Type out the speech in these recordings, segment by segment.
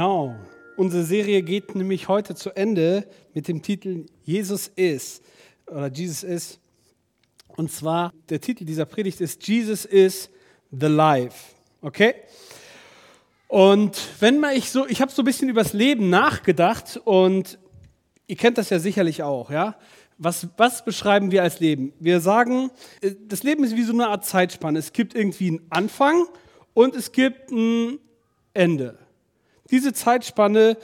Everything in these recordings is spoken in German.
Genau. Unsere Serie geht nämlich heute zu Ende mit dem Titel Jesus ist oder Jesus ist. Und zwar der Titel dieser Predigt ist Jesus is the Life. Okay? Und wenn man ich so, ich habe so ein bisschen übers Leben nachgedacht und ihr kennt das ja sicherlich auch, ja? Was, was beschreiben wir als Leben? Wir sagen, äh, das Leben ist wie so eine Art Zeitspanne. Es gibt irgendwie einen Anfang und es gibt ein Ende. Diese Zeitspanne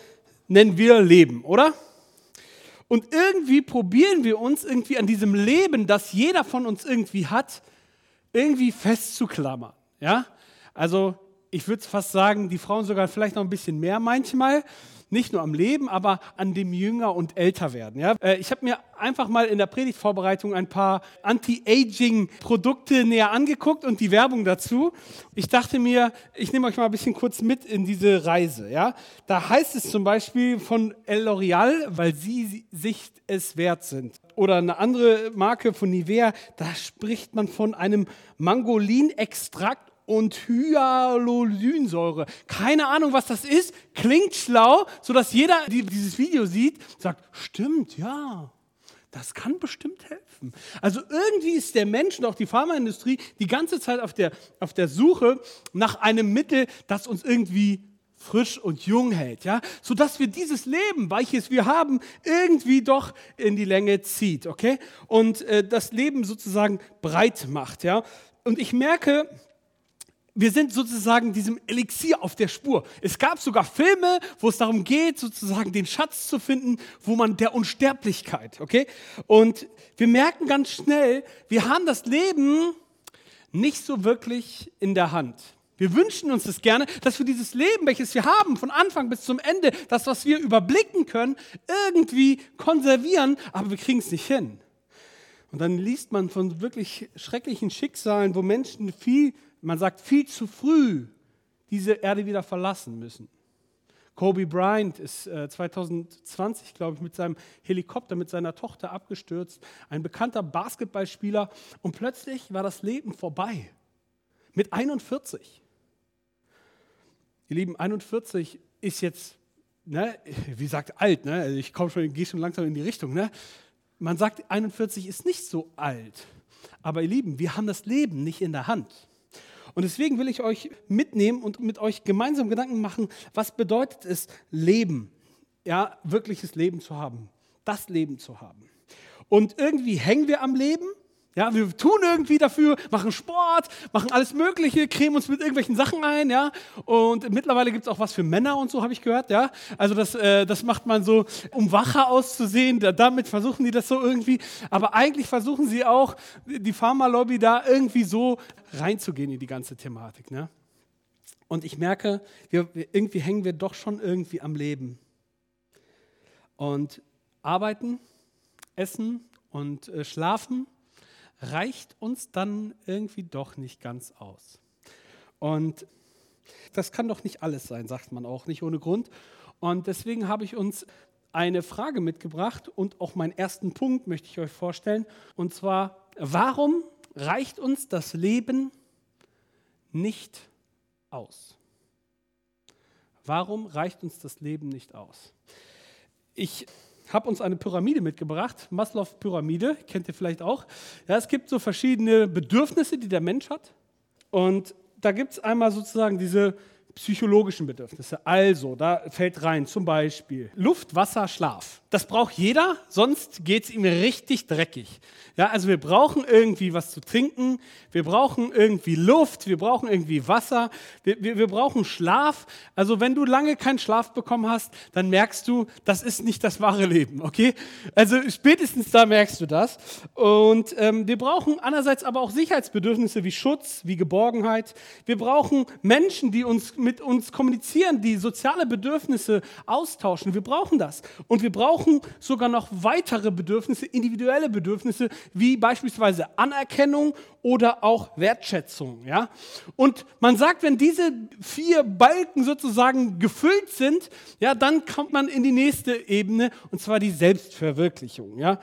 nennen wir Leben, oder? Und irgendwie probieren wir uns irgendwie an diesem Leben, das jeder von uns irgendwie hat, irgendwie festzuklammern. Ja? Also ich würde fast sagen, die Frauen sogar vielleicht noch ein bisschen mehr manchmal nicht nur am Leben, aber an dem Jünger und älter werden. Ja? Äh, ich habe mir einfach mal in der Predigtvorbereitung ein paar Anti-Aging-Produkte näher angeguckt und die Werbung dazu. Ich dachte mir, ich nehme euch mal ein bisschen kurz mit in diese Reise. Ja? Da heißt es zum Beispiel von El L'Oreal, weil sie sich es wert sind. Oder eine andere Marke von Nivea, da spricht man von einem Mangolin-Extrakt und Hyaluronsäure. Keine Ahnung, was das ist. Klingt schlau, sodass jeder, der dieses Video sieht, sagt, stimmt, ja, das kann bestimmt helfen. Also irgendwie ist der Mensch und auch die Pharmaindustrie die ganze Zeit auf der, auf der Suche nach einem Mittel, das uns irgendwie frisch und jung hält, ja, sodass wir dieses Leben, welches wir haben, irgendwie doch in die Länge zieht, okay, und äh, das Leben sozusagen breit macht, ja. Und ich merke, wir sind sozusagen diesem Elixier auf der Spur. Es gab sogar Filme, wo es darum geht, sozusagen den Schatz zu finden, wo man der Unsterblichkeit, okay? Und wir merken ganz schnell, wir haben das Leben nicht so wirklich in der Hand. Wir wünschen uns das gerne, dass wir dieses Leben, welches wir haben, von Anfang bis zum Ende, das, was wir überblicken können, irgendwie konservieren, aber wir kriegen es nicht hin. Und dann liest man von wirklich schrecklichen Schicksalen, wo Menschen viel man sagt, viel zu früh diese Erde wieder verlassen müssen. Kobe Bryant ist äh, 2020, glaube ich, mit seinem Helikopter, mit seiner Tochter abgestürzt. Ein bekannter Basketballspieler. Und plötzlich war das Leben vorbei. Mit 41. Ihr Lieben, 41 ist jetzt, ne, wie sagt alt, ne? Also ich schon, gehe schon langsam in die Richtung. Ne? Man sagt, 41 ist nicht so alt. Aber ihr Lieben, wir haben das Leben nicht in der Hand. Und deswegen will ich euch mitnehmen und mit euch gemeinsam Gedanken machen, was bedeutet es, Leben, ja, wirkliches Leben zu haben, das Leben zu haben. Und irgendwie hängen wir am Leben ja, wir tun irgendwie dafür, machen Sport, machen alles Mögliche, cremen uns mit irgendwelchen Sachen ein, ja. Und mittlerweile gibt es auch was für Männer und so, habe ich gehört, ja. Also das, äh, das macht man so, um wacher auszusehen. Da, damit versuchen die das so irgendwie. Aber eigentlich versuchen sie auch, die Pharmalobby da irgendwie so reinzugehen in die ganze Thematik, ne? Und ich merke, wir, irgendwie hängen wir doch schon irgendwie am Leben. Und arbeiten, essen und äh, schlafen reicht uns dann irgendwie doch nicht ganz aus. Und das kann doch nicht alles sein, sagt man auch nicht ohne Grund. Und deswegen habe ich uns eine Frage mitgebracht und auch meinen ersten Punkt möchte ich euch vorstellen. Und zwar, warum reicht uns das Leben nicht aus? Warum reicht uns das Leben nicht aus? Ich habe uns eine Pyramide mitgebracht, Maslow-Pyramide, kennt ihr vielleicht auch. Ja, es gibt so verschiedene Bedürfnisse, die der Mensch hat. Und da gibt es einmal sozusagen diese psychologischen Bedürfnisse. Also, da fällt rein zum Beispiel Luft, Wasser, Schlaf. Das braucht jeder, sonst geht es ihm richtig dreckig. Ja, also wir brauchen irgendwie was zu trinken, wir brauchen irgendwie Luft, wir brauchen irgendwie Wasser, wir, wir, wir brauchen Schlaf. Also wenn du lange keinen Schlaf bekommen hast, dann merkst du, das ist nicht das wahre Leben, okay? Also spätestens da merkst du das. Und ähm, wir brauchen andererseits aber auch Sicherheitsbedürfnisse wie Schutz, wie Geborgenheit. Wir brauchen Menschen, die uns mit uns kommunizieren, die soziale Bedürfnisse austauschen. Wir brauchen das. Und wir brauchen sogar noch weitere Bedürfnisse, individuelle Bedürfnisse, wie beispielsweise Anerkennung oder auch Wertschätzung. Ja? Und man sagt, wenn diese vier Balken sozusagen gefüllt sind, ja, dann kommt man in die nächste Ebene, und zwar die Selbstverwirklichung. Ja?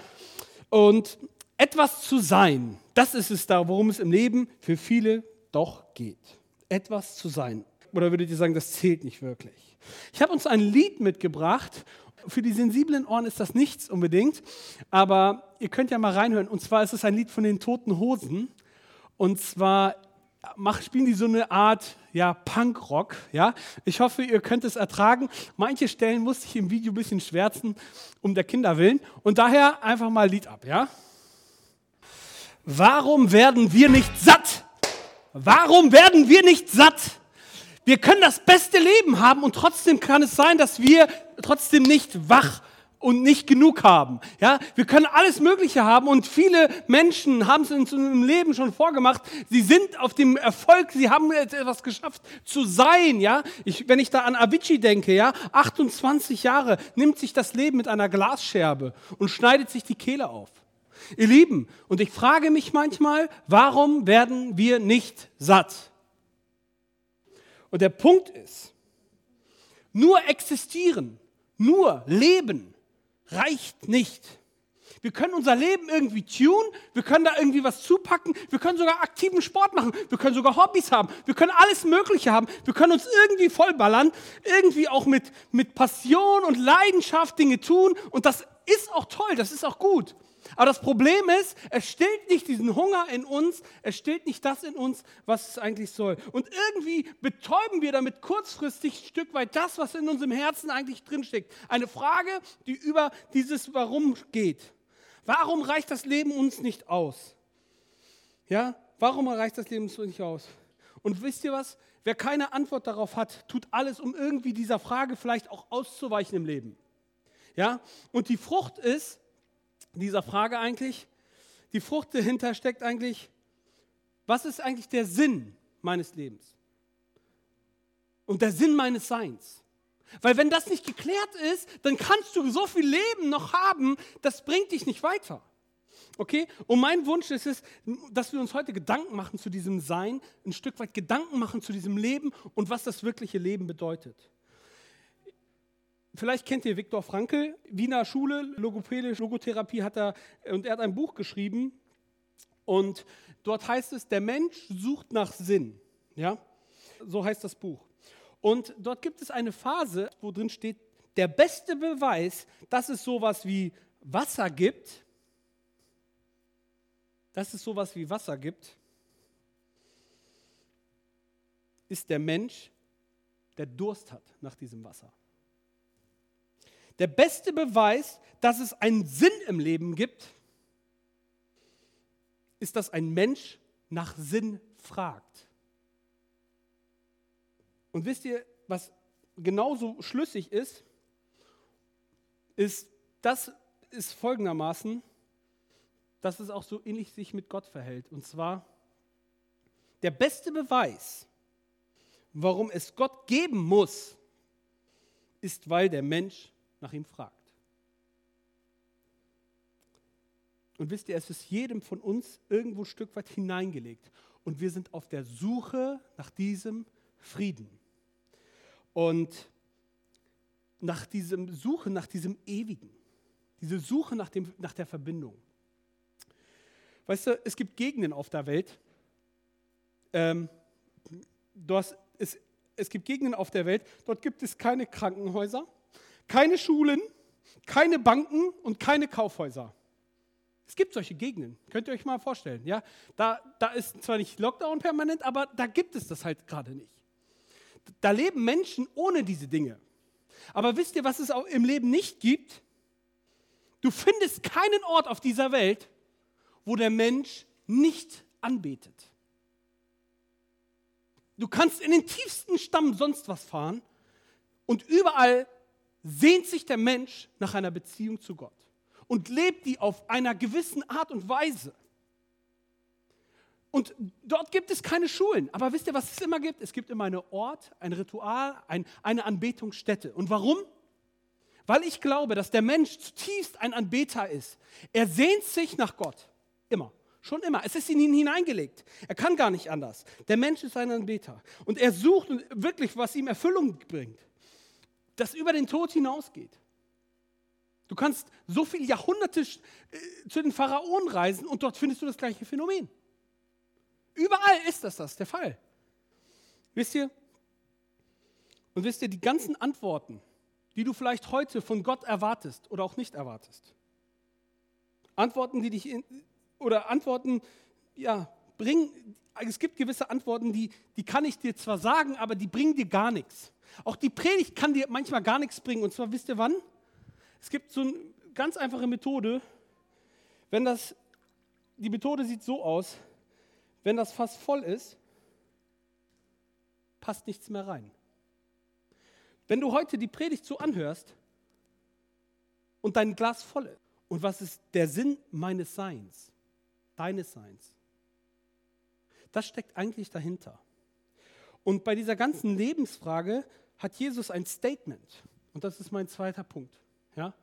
Und etwas zu sein, das ist es da, worum es im Leben für viele doch geht. Etwas zu sein oder würdet ihr sagen, das zählt nicht wirklich? Ich habe uns ein Lied mitgebracht. Für die sensiblen Ohren ist das nichts unbedingt, aber ihr könnt ja mal reinhören. Und zwar ist es ein Lied von den Toten Hosen. Und zwar spielen die so eine Art ja, Punkrock. Ja? Ich hoffe, ihr könnt es ertragen. Manche Stellen musste ich im Video ein bisschen schwärzen, um der Kinder willen. Und daher einfach mal Lied ab. Ja? Warum werden wir nicht satt? Warum werden wir nicht satt? Wir können das beste Leben haben und trotzdem kann es sein, dass wir trotzdem nicht wach und nicht genug haben. Ja, wir können alles Mögliche haben und viele Menschen haben es in ihrem Leben schon vorgemacht. Sie sind auf dem Erfolg, sie haben etwas geschafft zu sein. Ja, ich, wenn ich da an Avicii denke, ja, 28 Jahre nimmt sich das Leben mit einer Glasscherbe und schneidet sich die Kehle auf. Ihr Lieben, und ich frage mich manchmal, warum werden wir nicht satt? Und der Punkt ist, nur existieren, nur leben reicht nicht. Wir können unser Leben irgendwie tun, wir können da irgendwie was zupacken, wir können sogar aktiven Sport machen, wir können sogar Hobbys haben, wir können alles Mögliche haben, wir können uns irgendwie vollballern, irgendwie auch mit, mit Passion und Leidenschaft Dinge tun und das ist auch toll, das ist auch gut. Aber das Problem ist, es stillt nicht diesen Hunger in uns, es stillt nicht das in uns, was es eigentlich soll. Und irgendwie betäuben wir damit kurzfristig ein Stück weit das, was in unserem Herzen eigentlich drinsteckt. Eine Frage, die über dieses Warum geht. Warum reicht das Leben uns nicht aus? Ja, warum reicht das Leben uns nicht aus? Und wisst ihr was? Wer keine Antwort darauf hat, tut alles, um irgendwie dieser Frage vielleicht auch auszuweichen im Leben. Ja? Und die Frucht ist, dieser Frage eigentlich. Die Frucht dahinter steckt eigentlich, was ist eigentlich der Sinn meines Lebens? Und der Sinn meines Seins? Weil wenn das nicht geklärt ist, dann kannst du so viel Leben noch haben, das bringt dich nicht weiter. Okay? Und mein Wunsch ist es, dass wir uns heute Gedanken machen zu diesem Sein, ein Stück weit Gedanken machen zu diesem Leben und was das wirkliche Leben bedeutet. Vielleicht kennt ihr Viktor Frankl, Wiener Schule, logopädische Logotherapie hat er, und er hat ein Buch geschrieben und dort heißt es, der Mensch sucht nach Sinn. Ja, so heißt das Buch. Und dort gibt es eine Phase, wo drin steht, der beste Beweis, dass es sowas wie Wasser gibt, dass es sowas wie Wasser gibt, ist der Mensch, der Durst hat nach diesem Wasser. Der beste Beweis, dass es einen Sinn im Leben gibt, ist, dass ein Mensch nach Sinn fragt. Und wisst ihr, was genauso schlüssig ist, ist, das ist folgendermaßen, dass es auch so ähnlich sich mit Gott verhält. Und zwar, der beste Beweis, warum es Gott geben muss, ist, weil der Mensch nach ihm fragt. Und wisst ihr, es ist jedem von uns irgendwo ein Stück weit hineingelegt. Und wir sind auf der Suche nach diesem Frieden. Und nach diesem Suche nach diesem Ewigen. Diese Suche nach, dem, nach der Verbindung. Weißt du, es gibt Gegenden auf der Welt, ähm, hast, es, es gibt Gegenden auf der Welt, dort gibt es keine Krankenhäuser, keine Schulen, keine Banken und keine Kaufhäuser. Es gibt solche Gegenden, könnt ihr euch mal vorstellen. Ja? Da, da ist zwar nicht Lockdown permanent, aber da gibt es das halt gerade nicht. Da leben Menschen ohne diese Dinge. Aber wisst ihr, was es auch im Leben nicht gibt? Du findest keinen Ort auf dieser Welt, wo der Mensch nicht anbetet. Du kannst in den tiefsten Stamm sonst was fahren und überall sehnt sich der Mensch nach einer Beziehung zu Gott und lebt die auf einer gewissen Art und Weise. Und dort gibt es keine Schulen. Aber wisst ihr, was es immer gibt? Es gibt immer einen Ort, ein Ritual, ein, eine Anbetungsstätte. Und warum? Weil ich glaube, dass der Mensch zutiefst ein Anbeter ist. Er sehnt sich nach Gott. Immer. Schon immer. Es ist in ihn hineingelegt. Er kann gar nicht anders. Der Mensch ist ein Anbeter. Und er sucht wirklich, was ihm Erfüllung bringt das über den Tod hinausgeht. Du kannst so viele Jahrhunderte äh, zu den Pharaonen reisen und dort findest du das gleiche Phänomen. Überall ist das, das der Fall. Wisst ihr, Und wisst ihr, die ganzen Antworten, die du vielleicht heute von Gott erwartest oder auch nicht erwartest, Antworten, die dich in, oder Antworten, ja, bringen, es gibt gewisse Antworten, die, die kann ich dir zwar sagen, aber die bringen dir gar nichts. Auch die Predigt kann dir manchmal gar nichts bringen. Und zwar wisst ihr wann? Es gibt so eine ganz einfache Methode. Wenn das, die Methode sieht so aus, wenn das Fass voll ist, passt nichts mehr rein. Wenn du heute die Predigt so anhörst und dein Glas voll ist, und was ist der Sinn meines Seins, deines Seins? Das steckt eigentlich dahinter. Und bei dieser ganzen Lebensfrage hat Jesus ein Statement. Und das ist mein zweiter Punkt. Ja?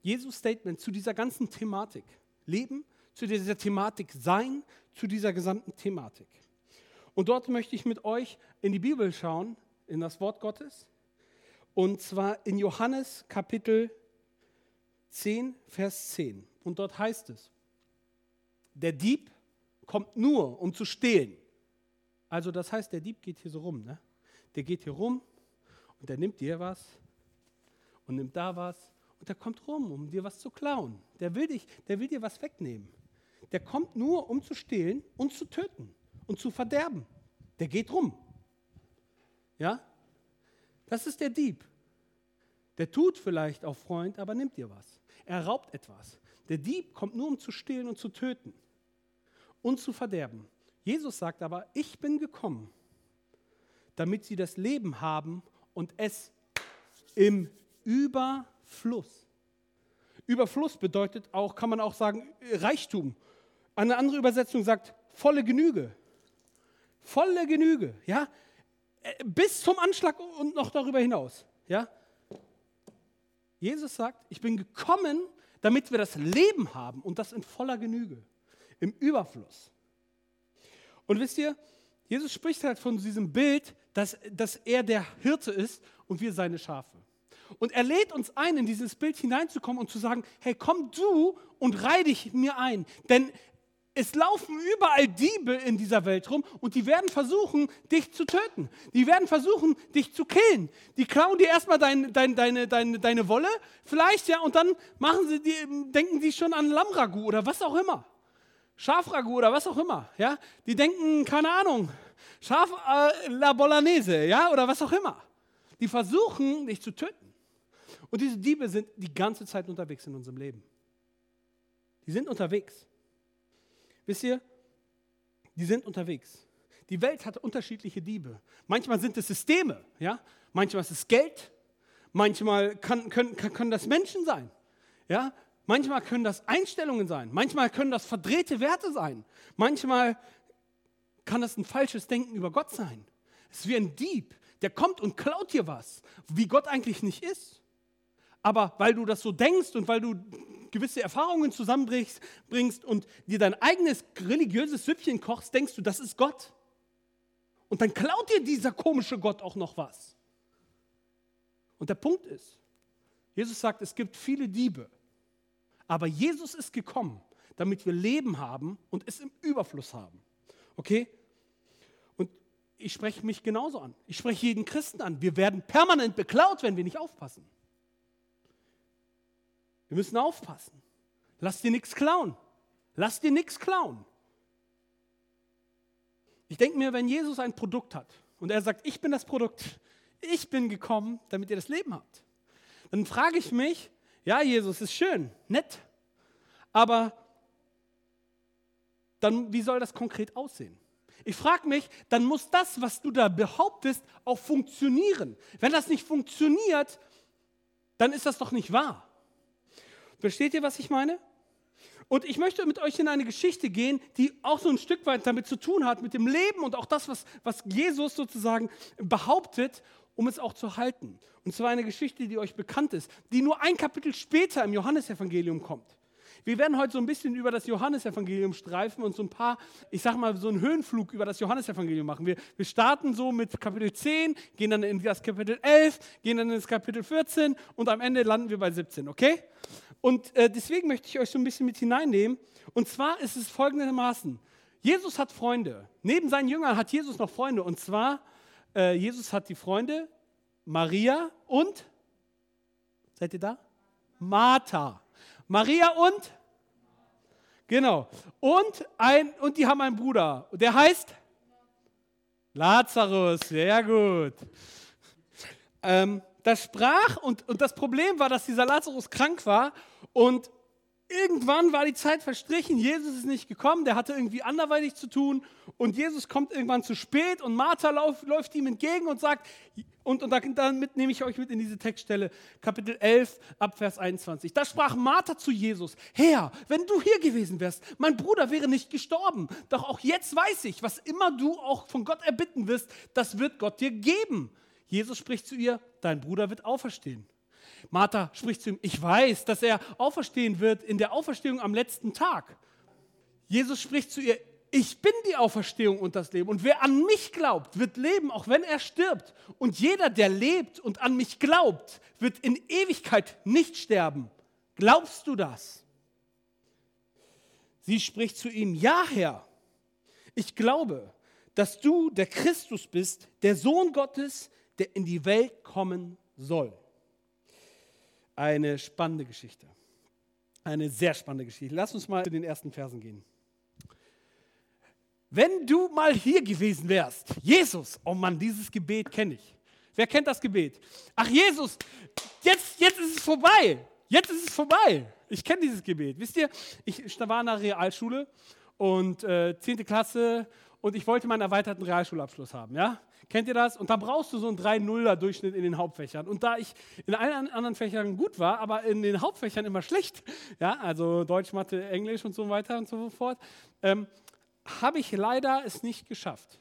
Jesus Statement zu dieser ganzen Thematik. Leben, zu dieser Thematik Sein, zu dieser gesamten Thematik. Und dort möchte ich mit euch in die Bibel schauen, in das Wort Gottes. Und zwar in Johannes Kapitel 10, Vers 10. Und dort heißt es, der Dieb kommt nur, um zu stehlen. Also das heißt, der Dieb geht hier so rum. Ne? Der geht hier rum und der nimmt dir was und nimmt da was und der kommt rum, um dir was zu klauen. Der will, dich, der will dir was wegnehmen. Der kommt nur, um zu stehlen und zu töten und zu verderben. Der geht rum. Ja? Das ist der Dieb. Der tut vielleicht auch Freund, aber nimmt dir was. Er raubt etwas. Der Dieb kommt nur, um zu stehlen und zu töten und zu verderben. Jesus sagt aber, ich bin gekommen, damit sie das Leben haben und es im Überfluss. Überfluss bedeutet auch, kann man auch sagen, Reichtum. Eine andere Übersetzung sagt volle Genüge. Volle Genüge, ja? Bis zum Anschlag und noch darüber hinaus, ja? Jesus sagt, ich bin gekommen, damit wir das Leben haben und das in voller Genüge, im Überfluss. Und wisst ihr, Jesus spricht halt von diesem Bild, dass, dass er der Hirte ist und wir seine Schafe. Und er lädt uns ein, in dieses Bild hineinzukommen und zu sagen, hey, komm du und reih dich mir ein. Denn es laufen überall Diebe in dieser Welt rum und die werden versuchen, dich zu töten. Die werden versuchen, dich zu killen. Die klauen dir erstmal dein, dein, deine, deine, deine Wolle, vielleicht, ja, und dann machen sie die, denken die schon an Lammragu oder was auch immer. Schafragu oder was auch immer, ja. Die denken, keine Ahnung, Schaf äh, la Bolognese, ja, oder was auch immer. Die versuchen, dich zu töten. Und diese Diebe sind die ganze Zeit unterwegs in unserem Leben. Die sind unterwegs. Wisst ihr, die sind unterwegs. Die Welt hat unterschiedliche Diebe. Manchmal sind es Systeme, ja? manchmal ist es Geld, manchmal kann, können, können das Menschen sein. Ja? Manchmal können das Einstellungen sein, manchmal können das verdrehte Werte sein, manchmal kann das ein falsches Denken über Gott sein. Es ist wie ein Dieb, der kommt und klaut dir was, wie Gott eigentlich nicht ist. Aber weil du das so denkst und weil du gewisse Erfahrungen zusammenbringst und dir dein eigenes religiöses Süppchen kochst, denkst du, das ist Gott. Und dann klaut dir dieser komische Gott auch noch was. Und der Punkt ist, Jesus sagt, es gibt viele Diebe, aber Jesus ist gekommen, damit wir Leben haben und es im Überfluss haben. Okay? Und ich spreche mich genauso an. Ich spreche jeden Christen an. Wir werden permanent beklaut, wenn wir nicht aufpassen. Wir müssen aufpassen. Lass dir nichts klauen. Lass dir nichts klauen. Ich denke mir, wenn Jesus ein Produkt hat und er sagt, ich bin das Produkt, ich bin gekommen, damit ihr das Leben habt, dann frage ich mich, ja, Jesus ist schön, nett, aber dann, wie soll das konkret aussehen? Ich frage mich, dann muss das, was du da behauptest, auch funktionieren. Wenn das nicht funktioniert, dann ist das doch nicht wahr. Versteht ihr, was ich meine? Und ich möchte mit euch in eine Geschichte gehen, die auch so ein Stück weit damit zu tun hat, mit dem Leben und auch das, was, was Jesus sozusagen behauptet, um es auch zu halten. Und zwar eine Geschichte, die euch bekannt ist, die nur ein Kapitel später im Johannesevangelium kommt. Wir werden heute so ein bisschen über das Johannesevangelium streifen und so ein paar, ich sag mal, so einen Höhenflug über das Johannesevangelium machen. Wir, wir starten so mit Kapitel 10, gehen dann in das Kapitel 11, gehen dann ins Kapitel 14 und am Ende landen wir bei 17, okay? Und äh, deswegen möchte ich euch so ein bisschen mit hineinnehmen. Und zwar ist es folgendermaßen. Jesus hat Freunde. Neben seinen Jüngern hat Jesus noch Freunde. Und zwar, äh, Jesus hat die Freunde Maria und, seid ihr da? Martha. Maria und? Genau. Und, ein, und die haben einen Bruder. Der heißt? Lazarus. Sehr gut. Ähm, das sprach und, und das Problem war, dass dieser Lazarus krank war und irgendwann war die Zeit verstrichen, Jesus ist nicht gekommen, der hatte irgendwie anderweitig zu tun und Jesus kommt irgendwann zu spät und Martha lauf, läuft ihm entgegen und sagt, und, und damit nehme ich euch mit in diese Textstelle, Kapitel 11, Abvers 21. Da sprach Martha zu Jesus, Herr, wenn du hier gewesen wärst, mein Bruder wäre nicht gestorben, doch auch jetzt weiß ich, was immer du auch von Gott erbitten wirst, das wird Gott dir geben. Jesus spricht zu ihr, dein Bruder wird auferstehen. Martha spricht zu ihm, ich weiß, dass er auferstehen wird in der Auferstehung am letzten Tag. Jesus spricht zu ihr, ich bin die Auferstehung und das Leben. Und wer an mich glaubt, wird leben, auch wenn er stirbt. Und jeder, der lebt und an mich glaubt, wird in Ewigkeit nicht sterben. Glaubst du das? Sie spricht zu ihm, ja Herr, ich glaube, dass du der Christus bist, der Sohn Gottes, der in die Welt kommen soll eine spannende Geschichte. Eine sehr spannende Geschichte. Lass uns mal zu den ersten Versen gehen. Wenn du mal hier gewesen wärst, Jesus, oh Mann, dieses Gebet kenne ich. Wer kennt das Gebet? Ach Jesus, jetzt, jetzt ist es vorbei. Jetzt ist es vorbei. Ich kenne dieses Gebet. Wisst ihr, ich war in der Realschule und äh, 10. Klasse und ich wollte meinen erweiterten Realschulabschluss haben. Ja? Kennt ihr das? Und da brauchst du so einen 3-0er-Durchschnitt in den Hauptfächern. Und da ich in allen anderen Fächern gut war, aber in den Hauptfächern immer schlecht, ja, also Deutsch, Mathe, Englisch und so weiter und so fort, ähm, habe ich leider es nicht geschafft.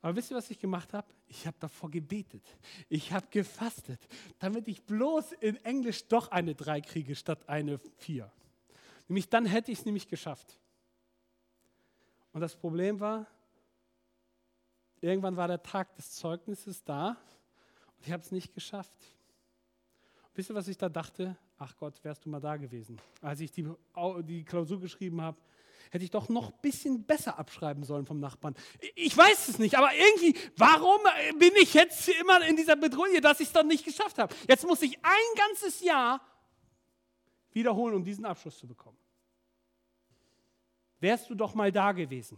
Aber wisst ihr, was ich gemacht habe? Ich habe davor gebetet. Ich habe gefastet, damit ich bloß in Englisch doch eine 3 kriege statt eine 4. Nämlich dann hätte ich es nämlich geschafft. Und das Problem war, irgendwann war der Tag des Zeugnisses da und ich habe es nicht geschafft. Und wisst ihr, was ich da dachte? Ach Gott, wärst du mal da gewesen. Als ich die, die Klausur geschrieben habe, hätte ich doch noch ein bisschen besser abschreiben sollen vom Nachbarn. Ich weiß es nicht, aber irgendwie, warum bin ich jetzt immer in dieser Bedrohung, dass ich es dann nicht geschafft habe? Jetzt muss ich ein ganzes Jahr wiederholen, um diesen Abschluss zu bekommen wärst du doch mal da gewesen.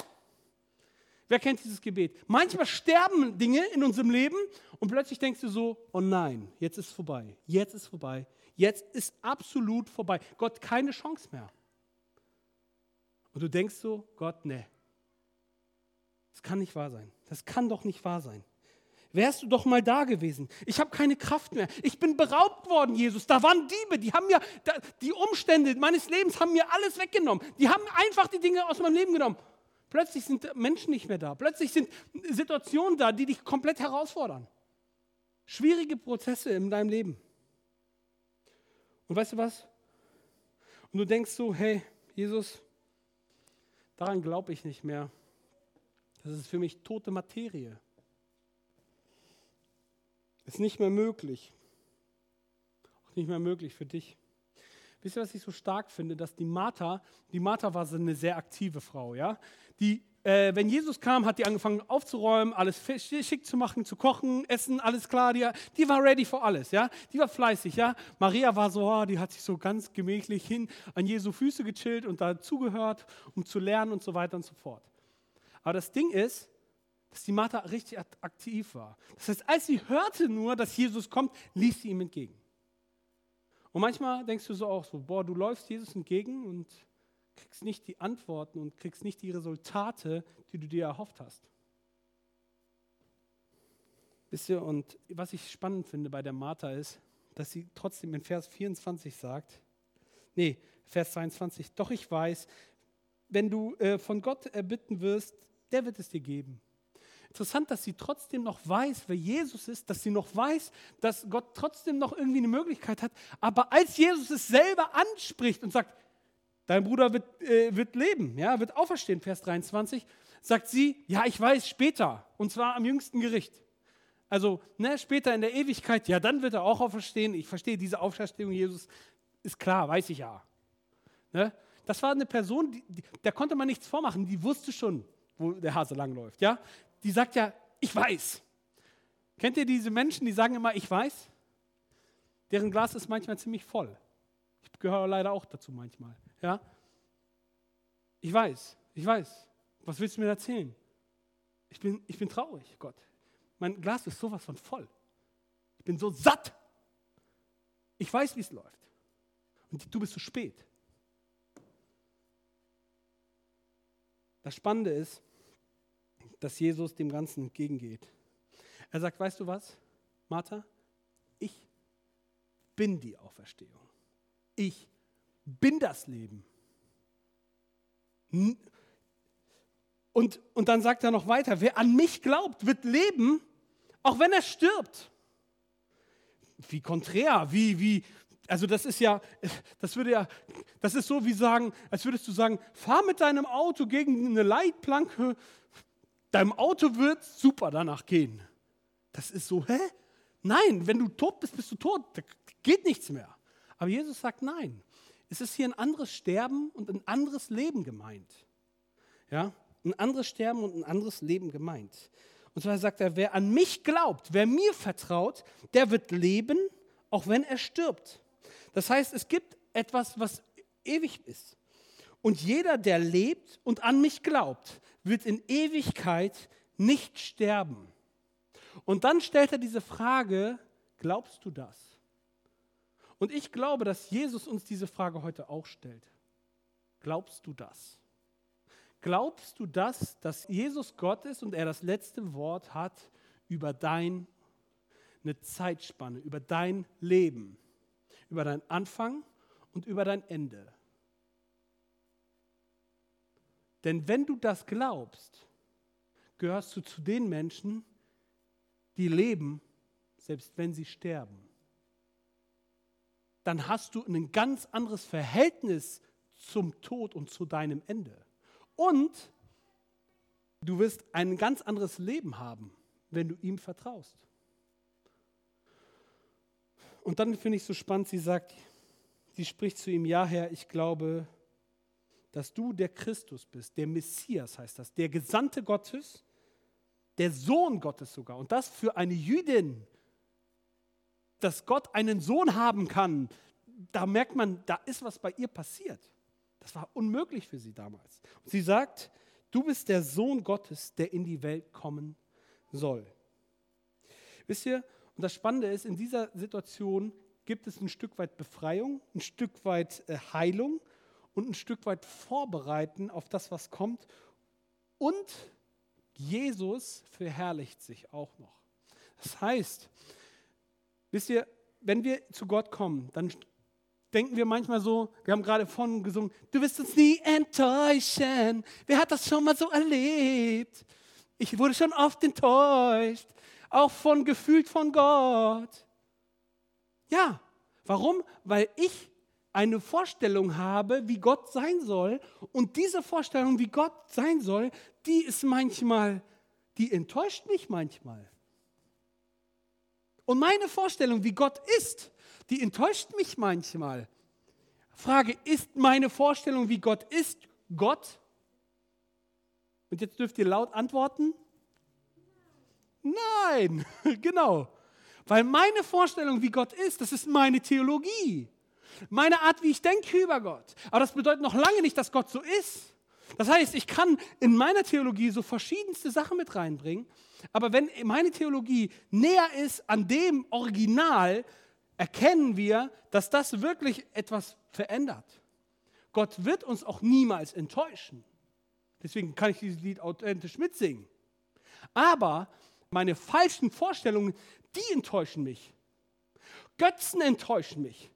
Wer kennt dieses Gebet? Manchmal sterben Dinge in unserem Leben und plötzlich denkst du so, oh nein, jetzt ist vorbei, jetzt ist vorbei, jetzt ist absolut vorbei. Gott, keine Chance mehr. Und du denkst so, Gott, nee, das kann nicht wahr sein. Das kann doch nicht wahr sein wärst du doch mal da gewesen. Ich habe keine Kraft mehr. Ich bin beraubt worden, Jesus. Da waren Diebe, die haben mir, die Umstände meines Lebens haben mir alles weggenommen. Die haben einfach die Dinge aus meinem Leben genommen. Plötzlich sind Menschen nicht mehr da. Plötzlich sind Situationen da, die dich komplett herausfordern. Schwierige Prozesse in deinem Leben. Und weißt du was? Und du denkst so, hey, Jesus, daran glaube ich nicht mehr. Das ist für mich tote Materie. Ist nicht mehr möglich. Auch nicht mehr möglich für dich. Wisst ihr, was ich so stark finde? Dass die Martha, die Martha war so eine sehr aktive Frau, ja? Die, äh, wenn Jesus kam, hat die angefangen aufzuräumen, alles schick zu machen, zu kochen, essen, alles klar. Die, die war ready für alles, ja? Die war fleißig, ja? Maria war so, oh, die hat sich so ganz gemächlich hin an Jesu Füße gechillt und da zugehört, um zu lernen und so weiter und so fort. Aber das Ding ist, dass die Martha richtig aktiv war. Das heißt, als sie hörte nur, dass Jesus kommt, lief sie ihm entgegen. Und manchmal denkst du so auch so, boah, du läufst Jesus entgegen und kriegst nicht die Antworten und kriegst nicht die Resultate, die du dir erhofft hast. Wisst ihr, und was ich spannend finde bei der Martha ist, dass sie trotzdem in Vers 24 sagt, nee, Vers 22, doch ich weiß, wenn du äh, von Gott erbitten wirst, der wird es dir geben. Interessant, dass sie trotzdem noch weiß, wer Jesus ist, dass sie noch weiß, dass Gott trotzdem noch irgendwie eine Möglichkeit hat. Aber als Jesus es selber anspricht und sagt, dein Bruder wird, äh, wird leben, ja, wird auferstehen, Vers 23, sagt sie, ja, ich weiß, später, und zwar am jüngsten Gericht. Also ne, später in der Ewigkeit, ja, dann wird er auch auferstehen. Ich verstehe diese Auferstehung Jesus, ist klar, weiß ich ja. Ne? Das war eine Person, die, die, der konnte man nichts vormachen, die wusste schon, wo der Hase langläuft. Ja? Die sagt ja, ich weiß. Kennt ihr diese Menschen, die sagen immer, ich weiß? Deren Glas ist manchmal ziemlich voll. Ich gehöre leider auch dazu manchmal. Ja? Ich weiß, ich weiß. Was willst du mir erzählen? Ich bin, ich bin traurig, Gott. Mein Glas ist sowas von voll. Ich bin so satt. Ich weiß, wie es läuft. Und du bist zu spät. Das Spannende ist, dass Jesus dem Ganzen entgegengeht. Er sagt, weißt du was, Martha, ich bin die Auferstehung. Ich bin das Leben. Und, und dann sagt er noch weiter, wer an mich glaubt, wird leben, auch wenn er stirbt. Wie konträr, wie, wie, also das ist ja, das würde ja, das ist so wie sagen, als würdest du sagen, fahr mit deinem Auto gegen eine Leitplanke, deinem Auto wird super danach gehen. Das ist so, hä? Nein, wenn du tot bist, bist du tot, da geht nichts mehr. Aber Jesus sagt nein. Es ist hier ein anderes Sterben und ein anderes Leben gemeint. Ja? Ein anderes Sterben und ein anderes Leben gemeint. Und zwar sagt er, wer an mich glaubt, wer mir vertraut, der wird leben, auch wenn er stirbt. Das heißt, es gibt etwas, was ewig ist. Und jeder, der lebt und an mich glaubt, wird in Ewigkeit nicht sterben. Und dann stellt er diese Frage, glaubst du das? Und ich glaube, dass Jesus uns diese Frage heute auch stellt. Glaubst du das? Glaubst du das, dass Jesus Gott ist und er das letzte Wort hat über deine Zeitspanne, über dein Leben, über dein Anfang und über dein Ende? Denn wenn du das glaubst, gehörst du zu den Menschen, die leben, selbst wenn sie sterben. Dann hast du ein ganz anderes Verhältnis zum Tod und zu deinem Ende. Und du wirst ein ganz anderes Leben haben, wenn du ihm vertraust. Und dann finde ich so spannend, sie sagt, sie spricht zu ihm, ja Herr, ich glaube, dass du der Christus bist, der Messias heißt das, der Gesandte Gottes, der Sohn Gottes sogar. Und das für eine Jüdin, dass Gott einen Sohn haben kann, da merkt man, da ist was bei ihr passiert. Das war unmöglich für sie damals. Und sie sagt, du bist der Sohn Gottes, der in die Welt kommen soll. Wisst ihr, und das Spannende ist, in dieser Situation gibt es ein Stück weit Befreiung, ein Stück weit äh, Heilung und ein Stück weit Vorbereiten auf das, was kommt. Und Jesus verherrlicht sich auch noch. Das heißt, wisst ihr, wenn wir zu Gott kommen, dann denken wir manchmal so, wir haben gerade von gesungen, du wirst uns nie enttäuschen. Wer hat das schon mal so erlebt? Ich wurde schon oft enttäuscht, auch von gefühlt von Gott. Ja, warum? Weil ich eine Vorstellung habe, wie Gott sein soll. Und diese Vorstellung, wie Gott sein soll, die ist manchmal, die enttäuscht mich manchmal. Und meine Vorstellung, wie Gott ist, die enttäuscht mich manchmal. Frage, ist meine Vorstellung, wie Gott ist, Gott? Und jetzt dürft ihr laut antworten. Nein, genau. Weil meine Vorstellung, wie Gott ist, das ist meine Theologie. Meine Art, wie ich denke über Gott. Aber das bedeutet noch lange nicht, dass Gott so ist. Das heißt, ich kann in meiner Theologie so verschiedenste Sachen mit reinbringen, aber wenn meine Theologie näher ist an dem Original, erkennen wir, dass das wirklich etwas verändert. Gott wird uns auch niemals enttäuschen. Deswegen kann ich dieses Lied authentisch mitsingen. Aber meine falschen Vorstellungen, die enttäuschen mich. Götzen enttäuschen mich.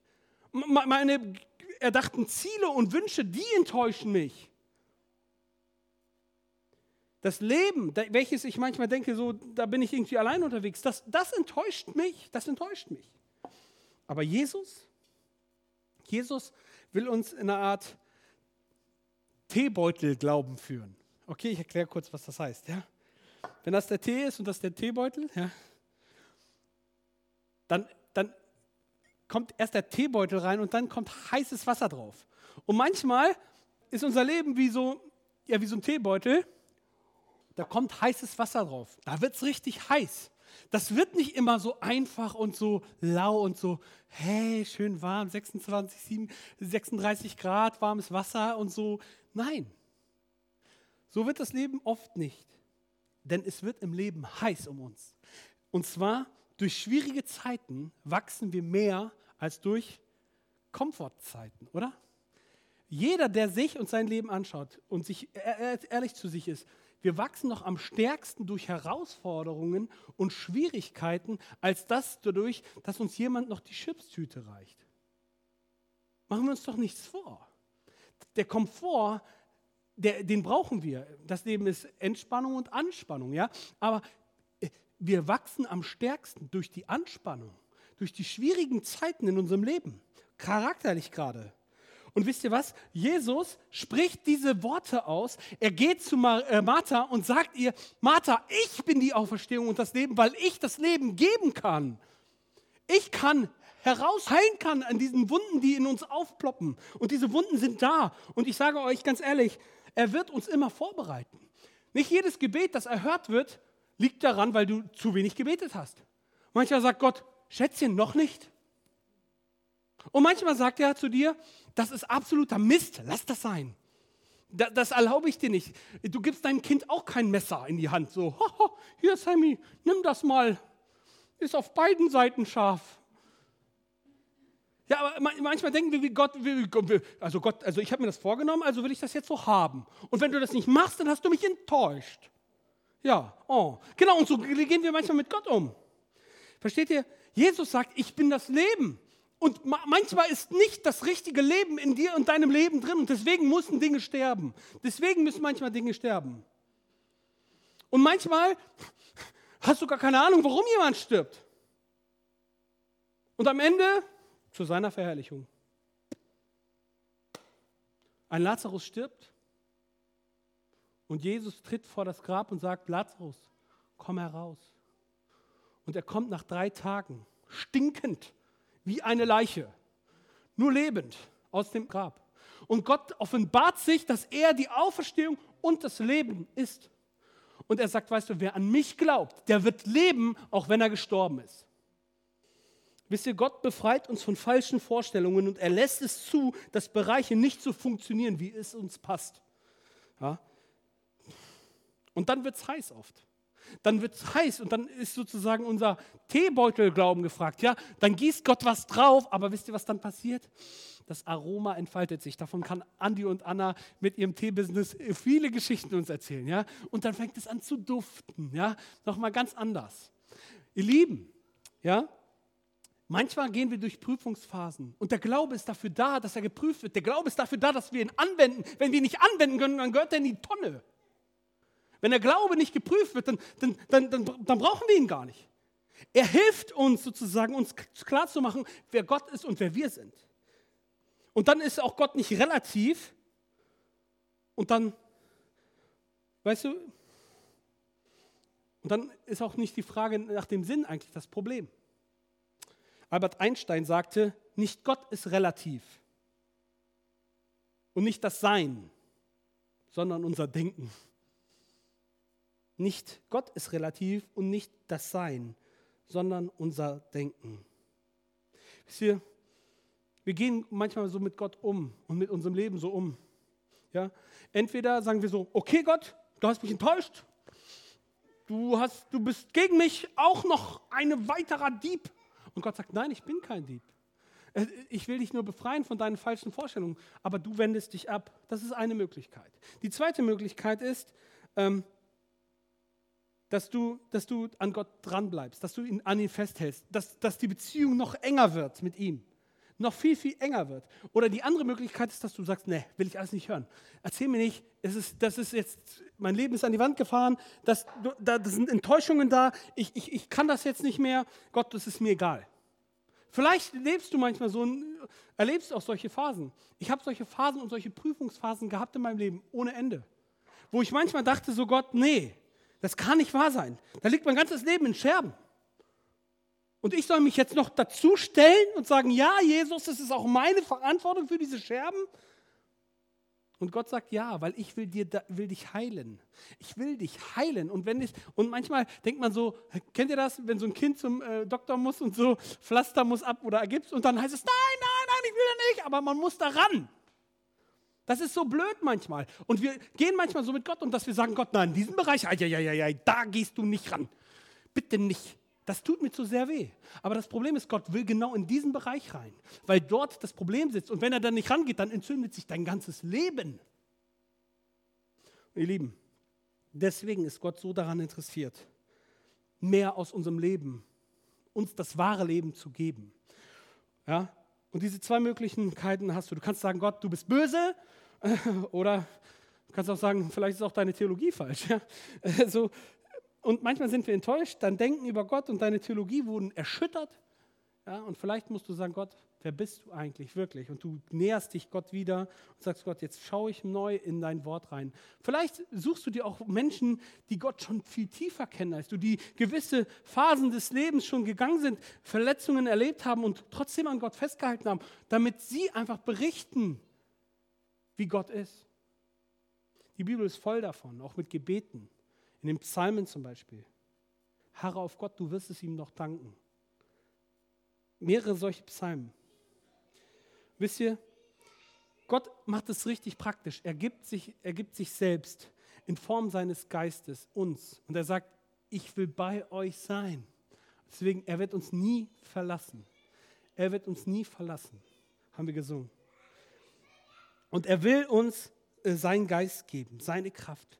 Meine erdachten Ziele und Wünsche, die enttäuschen mich. Das Leben, welches ich manchmal denke, so, da bin ich irgendwie allein unterwegs, das, das enttäuscht mich, das enttäuscht mich. Aber Jesus, Jesus will uns in einer Art Teebeutel-Glauben führen. Okay, ich erkläre kurz, was das heißt. Ja? Wenn das der Tee ist und das der Teebeutel, ja, dann, dann kommt erst der Teebeutel rein und dann kommt heißes Wasser drauf. Und manchmal ist unser Leben wie so, ja, wie so ein Teebeutel. Da kommt heißes Wasser drauf. Da wird es richtig heiß. Das wird nicht immer so einfach und so lau und so, hey, schön warm, 26, 7, 36 Grad, warmes Wasser und so. Nein, so wird das Leben oft nicht. Denn es wird im Leben heiß um uns. Und zwar durch schwierige Zeiten wachsen wir mehr als durch Komfortzeiten, oder? Jeder, der sich und sein Leben anschaut und sich ehrlich zu sich ist, wir wachsen noch am stärksten durch Herausforderungen und Schwierigkeiten, als das dadurch, dass uns jemand noch die Chipstüte reicht. Machen wir uns doch nichts vor. Der Komfort, der, den brauchen wir. Das Leben ist Entspannung und Anspannung, ja. Aber äh, wir wachsen am stärksten durch die Anspannung, durch die schwierigen Zeiten in unserem Leben, charakterlich gerade. Und wisst ihr was? Jesus spricht diese Worte aus. Er geht zu äh, Martha und sagt ihr, Martha, ich bin die Auferstehung und das Leben, weil ich das Leben geben kann. Ich kann herausheilen kann an diesen Wunden, die in uns aufploppen. Und diese Wunden sind da. Und ich sage euch ganz ehrlich, er wird uns immer vorbereiten. Nicht jedes Gebet, das erhört wird, liegt daran, weil du zu wenig gebetet hast. Manchmal sagt Gott, Schätzchen, noch nicht. Und manchmal sagt er zu dir, das ist absoluter Mist, lass das sein. Das, das erlaube ich dir nicht. Du gibst deinem Kind auch kein Messer in die Hand. So, hier Sammy, nimm das mal. Ist auf beiden Seiten scharf. Ja, aber manchmal denken wir, wie Gott, wie, also Gott, also ich habe mir das vorgenommen, also will ich das jetzt so haben. Und wenn du das nicht machst, dann hast du mich enttäuscht. Ja, oh. Genau, und so gehen wir manchmal mit Gott um. Versteht ihr? Jesus sagt, ich bin das Leben. Und manchmal ist nicht das richtige Leben in dir und deinem Leben drin und deswegen müssen Dinge sterben. Deswegen müssen manchmal Dinge sterben. Und manchmal hast du gar keine Ahnung, warum jemand stirbt. Und am Ende zu seiner Verherrlichung. Ein Lazarus stirbt und Jesus tritt vor das Grab und sagt, Lazarus, komm heraus. Und er kommt nach drei Tagen, stinkend wie eine Leiche, nur lebend aus dem Grab. Und Gott offenbart sich, dass er die Auferstehung und das Leben ist. Und er sagt, weißt du, wer an mich glaubt, der wird leben, auch wenn er gestorben ist. Wisst ihr, Gott befreit uns von falschen Vorstellungen und er lässt es zu, dass Bereiche nicht so funktionieren, wie es uns passt. Ja? Und dann wird es heiß oft dann wird es heiß und dann ist sozusagen unser Teebeutelglauben gefragt. Ja, dann gießt Gott was drauf, aber wisst ihr, was dann passiert? Das Aroma entfaltet sich. Davon kann Andi und Anna mit ihrem Teebusiness viele Geschichten uns erzählen. Ja, und dann fängt es an zu duften. Ja, nochmal ganz anders. Ihr Lieben, ja, Manchmal gehen wir durch Prüfungsphasen und der Glaube ist dafür da, dass er geprüft wird. Der Glaube ist dafür da, dass wir ihn anwenden. Wenn wir ihn nicht anwenden können, dann gehört er in die Tonne. Wenn der Glaube nicht geprüft wird, dann, dann, dann, dann, dann brauchen wir ihn gar nicht. Er hilft uns sozusagen, uns klarzumachen, wer Gott ist und wer wir sind. Und dann ist auch Gott nicht relativ. Und dann, weißt du, und dann ist auch nicht die Frage nach dem Sinn eigentlich das Problem. Albert Einstein sagte, nicht Gott ist relativ und nicht das Sein, sondern unser Denken. Nicht Gott ist relativ und nicht das Sein, sondern unser Denken. Wisst ihr, wir gehen manchmal so mit Gott um und mit unserem Leben so um. Ja? Entweder sagen wir so, okay Gott, du hast mich enttäuscht, du, hast, du bist gegen mich auch noch ein weiterer Dieb. Und Gott sagt, nein, ich bin kein Dieb. Äh, ich will dich nur befreien von deinen falschen Vorstellungen, aber du wendest dich ab. Das ist eine Möglichkeit. Die zweite Möglichkeit ist, ähm, dass du, dass du an Gott dranbleibst, dass du ihn, an ihn festhältst, dass, dass die Beziehung noch enger wird mit ihm, noch viel, viel enger wird. Oder die andere Möglichkeit ist, dass du sagst, nee, will ich alles nicht hören. Erzähl mir nicht, es ist, das ist jetzt, mein Leben ist an die Wand gefahren, das, da, das sind Enttäuschungen da, ich, ich, ich kann das jetzt nicht mehr, Gott, das ist mir egal. Vielleicht lebst du manchmal so, erlebst auch solche Phasen. Ich habe solche Phasen und solche Prüfungsphasen gehabt in meinem Leben, ohne Ende. Wo ich manchmal dachte, so Gott, nee, das kann nicht wahr sein. Da liegt mein ganzes Leben in Scherben. Und ich soll mich jetzt noch dazu stellen und sagen, ja, Jesus, das ist auch meine Verantwortung für diese Scherben. Und Gott sagt ja, weil ich will, dir, will dich heilen. Ich will dich heilen. Und, wenn ich, und manchmal denkt man so, kennt ihr das, wenn so ein Kind zum äh, Doktor muss und so, Pflaster muss ab oder ergibst und dann heißt es, nein, nein, nein, ich will da nicht, aber man muss da ran. Das ist so blöd manchmal. Und wir gehen manchmal so mit Gott und dass wir sagen, Gott, nein, in diesem Bereich, ja, ja, ja, da gehst du nicht ran. Bitte nicht. Das tut mir zu sehr weh. Aber das Problem ist, Gott will genau in diesen Bereich rein, weil dort das Problem sitzt. Und wenn er dann nicht rangeht, dann entzündet sich dein ganzes Leben. Ihr Lieben, deswegen ist Gott so daran interessiert, mehr aus unserem Leben, uns das wahre Leben zu geben. Ja? Und diese zwei Möglichkeiten hast du. Du kannst sagen, Gott, du bist böse, oder du kannst auch sagen, vielleicht ist auch deine Theologie falsch. Ja? So, und manchmal sind wir enttäuscht, dein Denken über Gott und deine Theologie wurden erschüttert. Ja, und vielleicht musst du sagen, Gott, wer bist du eigentlich wirklich? Und du näherst dich Gott wieder und sagst, Gott, jetzt schaue ich neu in dein Wort rein. Vielleicht suchst du dir auch Menschen, die Gott schon viel tiefer kennen als du, die gewisse Phasen des Lebens schon gegangen sind, Verletzungen erlebt haben und trotzdem an Gott festgehalten haben, damit sie einfach berichten, wie Gott ist. Die Bibel ist voll davon, auch mit Gebeten. In den Psalmen zum Beispiel. Harre auf Gott, du wirst es ihm noch danken. Mehrere solche Psalmen. Wisst ihr, Gott macht es richtig praktisch. Er gibt sich, er gibt sich selbst in Form seines Geistes uns. Und er sagt, ich will bei euch sein. Deswegen, er wird uns nie verlassen. Er wird uns nie verlassen. Haben wir gesungen. Und er will uns äh, seinen Geist geben, seine Kraft.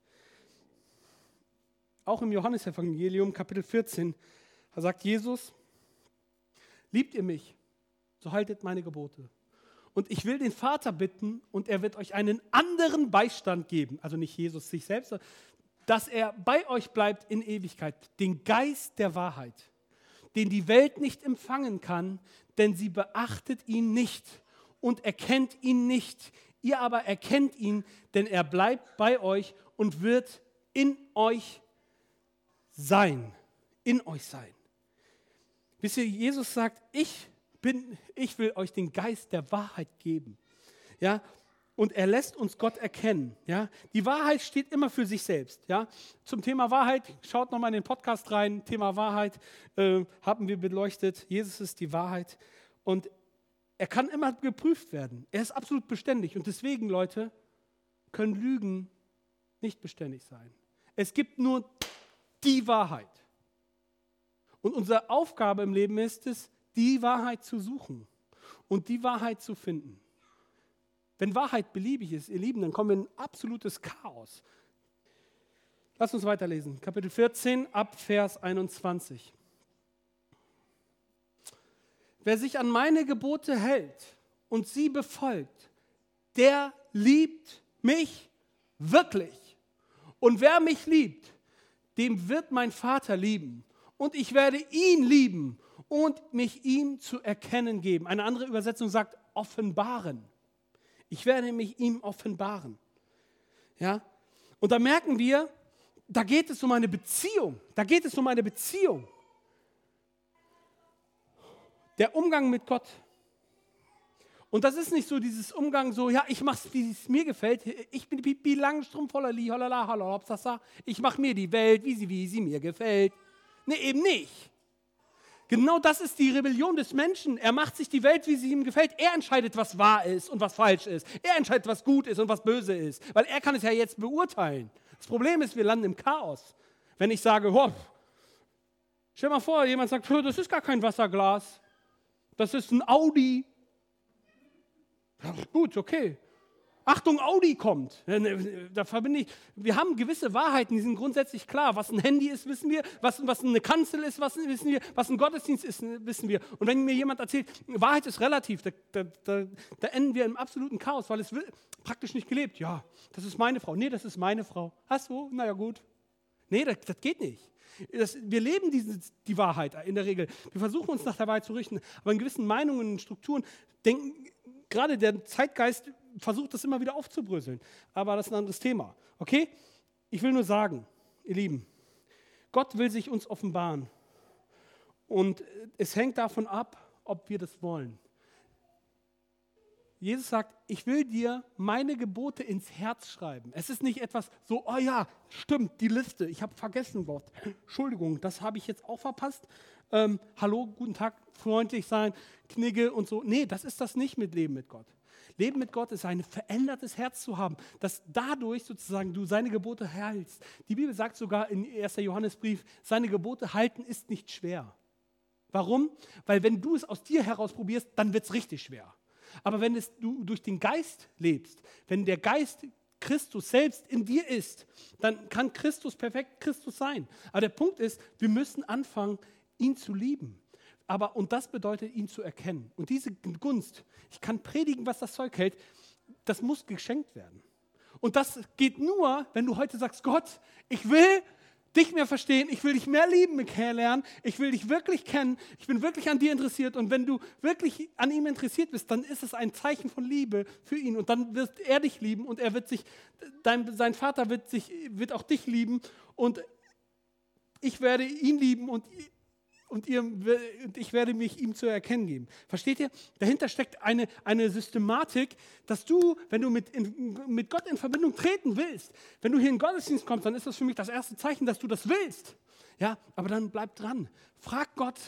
Auch im Johannesevangelium Kapitel 14, da sagt Jesus, liebt ihr mich, so haltet meine Gebote. Und ich will den Vater bitten und er wird euch einen anderen Beistand geben, also nicht Jesus sich selbst, dass er bei euch bleibt in Ewigkeit, den Geist der Wahrheit, den die Welt nicht empfangen kann, denn sie beachtet ihn nicht und erkennt ihn nicht. Ihr aber erkennt ihn, denn er bleibt bei euch und wird in euch sein, in euch sein. Wisst ihr, Jesus sagt, ich bin, ich will euch den Geist der Wahrheit geben. Ja, und er lässt uns Gott erkennen. Ja? Die Wahrheit steht immer für sich selbst. Ja? Zum Thema Wahrheit, schaut nochmal in den Podcast rein. Thema Wahrheit äh, haben wir beleuchtet. Jesus ist die Wahrheit. Und er kann immer geprüft werden. Er ist absolut beständig. Und deswegen, Leute, können Lügen nicht beständig sein. Es gibt nur die Wahrheit. Und unsere Aufgabe im Leben ist es, die Wahrheit zu suchen und die Wahrheit zu finden. Wenn Wahrheit beliebig ist, ihr Lieben, dann kommen wir in absolutes Chaos. Lass uns weiterlesen. Kapitel 14 ab Vers 21. Wer sich an meine Gebote hält und sie befolgt, der liebt mich wirklich. Und wer mich liebt, dem wird mein Vater lieben. Und ich werde ihn lieben und mich ihm zu erkennen geben. Eine andere Übersetzung sagt offenbaren. Ich werde mich ihm offenbaren. Ja? Und da merken wir, da geht es um eine Beziehung. Da geht es um eine Beziehung. Der Umgang mit Gott. Und das ist nicht so dieses Umgang so, ja, ich mache es, wie es mir gefällt. Ich bin Pipi Langstrumpf, hollali, hollala, hollala, Ich mache mir die Welt, wie sie, wie sie mir gefällt. Nee, eben nicht. Genau das ist die Rebellion des Menschen. Er macht sich die Welt, wie sie ihm gefällt. Er entscheidet, was wahr ist und was falsch ist. Er entscheidet, was gut ist und was böse ist. Weil er kann es ja jetzt beurteilen. Das Problem ist, wir landen im Chaos. Wenn ich sage, hopp, stell mal vor, jemand sagt, das ist gar kein Wasserglas. Das ist ein Audi. Gut, okay. Achtung, Audi kommt. Ne, da verbinde ich, wir haben gewisse Wahrheiten, die sind grundsätzlich klar. Was ein Handy ist, wissen wir. Was, was eine Kanzel ist, was, wissen wir. Was ein Gottesdienst ist, wissen wir. Und wenn mir jemand erzählt, Wahrheit ist relativ, da, da, da, da enden wir im absoluten Chaos, weil es praktisch nicht gelebt. Ja, das ist meine Frau. Nee, das ist meine Frau. Hast du? Naja, gut. Nee, das, das geht nicht. Das, wir leben diese, die Wahrheit in der Regel. Wir versuchen uns nach der Wahrheit zu richten, aber in gewissen Meinungen und Strukturen denken, gerade der Zeitgeist versucht das immer wieder aufzubröseln. Aber das ist ein anderes Thema. Okay? Ich will nur sagen, ihr Lieben, Gott will sich uns offenbaren. Und es hängt davon ab, ob wir das wollen. Jesus sagt, ich will dir meine Gebote ins Herz schreiben. Es ist nicht etwas so, oh ja, stimmt, die Liste, ich habe vergessen Gott. Entschuldigung, das habe ich jetzt auch verpasst. Ähm, hallo, guten Tag, freundlich sein, Knigge und so. Nee, das ist das nicht mit Leben mit Gott. Leben mit Gott ist ein verändertes Herz zu haben, dass dadurch sozusagen du seine Gebote hältst. Die Bibel sagt sogar in 1. Johannesbrief, seine Gebote halten ist nicht schwer. Warum? Weil wenn du es aus dir heraus probierst, dann wird es richtig schwer. Aber wenn es, du durch den Geist lebst, wenn der Geist Christus selbst in dir ist, dann kann Christus perfekt Christus sein. Aber der Punkt ist, wir müssen anfangen, ihn zu lieben. Aber, und das bedeutet, ihn zu erkennen. Und diese Gunst, ich kann predigen, was das Zeug hält, das muss geschenkt werden. Und das geht nur, wenn du heute sagst, Gott, ich will dich mehr verstehen, ich will dich mehr lieben, kennenlernen, ich will dich wirklich kennen, ich bin wirklich an dir interessiert und wenn du wirklich an ihm interessiert bist, dann ist es ein Zeichen von Liebe für ihn und dann wird er dich lieben und er wird sich, dein, sein Vater wird, sich, wird auch dich lieben und ich werde ihn lieben und und, ihr, und ich werde mich ihm zu erkennen geben. Versteht ihr? Dahinter steckt eine, eine Systematik, dass du, wenn du mit, in, mit Gott in Verbindung treten willst, wenn du hier in den Gottesdienst kommst, dann ist das für mich das erste Zeichen, dass du das willst. Ja, aber dann bleib dran. Frag Gott,